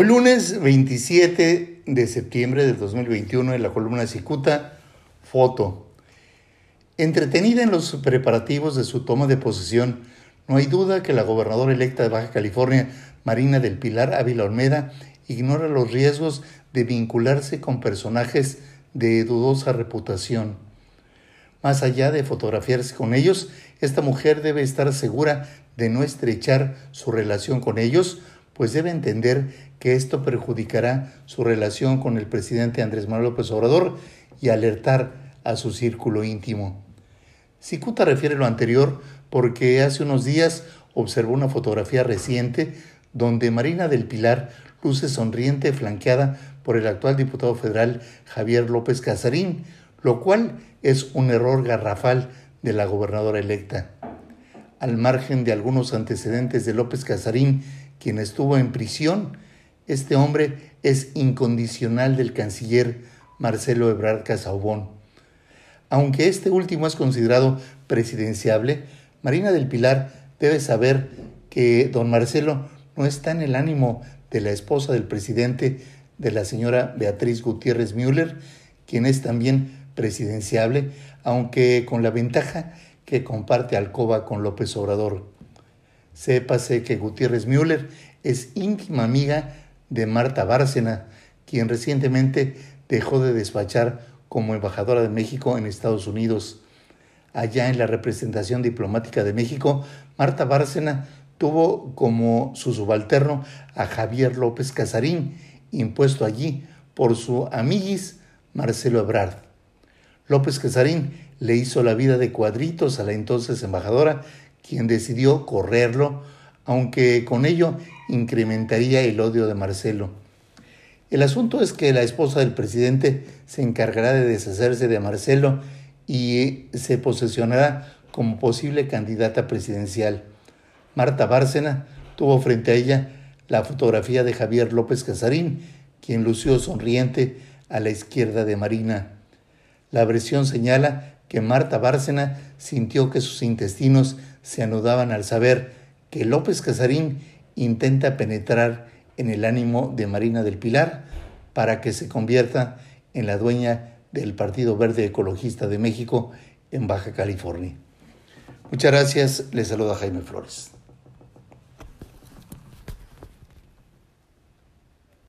Hoy lunes 27 de septiembre del 2021 en la columna Cicuta, foto. Entretenida en los preparativos de su toma de posesión, no hay duda que la gobernadora electa de Baja California, Marina del Pilar Ávila Olmeda, ignora los riesgos de vincularse con personajes de dudosa reputación. Más allá de fotografiarse con ellos, esta mujer debe estar segura de no estrechar su relación con ellos, pues debe entender que esto perjudicará su relación con el presidente Andrés Manuel López Obrador y alertar a su círculo íntimo. Cicuta refiere lo anterior porque hace unos días observó una fotografía reciente donde Marina del Pilar luce sonriente flanqueada por el actual diputado federal Javier López Casarín, lo cual es un error garrafal de la gobernadora electa. Al margen de algunos antecedentes de López Casarín, quien estuvo en prisión, este hombre es incondicional del canciller Marcelo Ebrard Casaubón. Aunque este último es considerado presidenciable, Marina del Pilar debe saber que don Marcelo no está en el ánimo de la esposa del presidente, de la señora Beatriz Gutiérrez Müller, quien es también presidenciable, aunque con la ventaja que comparte alcoba con López Obrador. Sépase que Gutiérrez Müller es íntima amiga de Marta Bárcena, quien recientemente dejó de despachar como embajadora de México en Estados Unidos. Allá en la representación diplomática de México, Marta Bárcena tuvo como su subalterno a Javier López Casarín, impuesto allí por su amiguis Marcelo Ebrard. López Casarín le hizo la vida de cuadritos a la entonces embajadora, quien decidió correrlo aunque con ello incrementaría el odio de Marcelo. El asunto es que la esposa del presidente se encargará de deshacerse de Marcelo y se posesionará como posible candidata presidencial. Marta Bárcena tuvo frente a ella la fotografía de Javier López Casarín, quien lució sonriente a la izquierda de Marina. La versión señala que Marta Bárcena sintió que sus intestinos se anudaban al saber que López Casarín intenta penetrar en el ánimo de Marina del Pilar para que se convierta en la dueña del Partido Verde Ecologista de México en Baja California. Muchas gracias, les saluda Jaime Flores.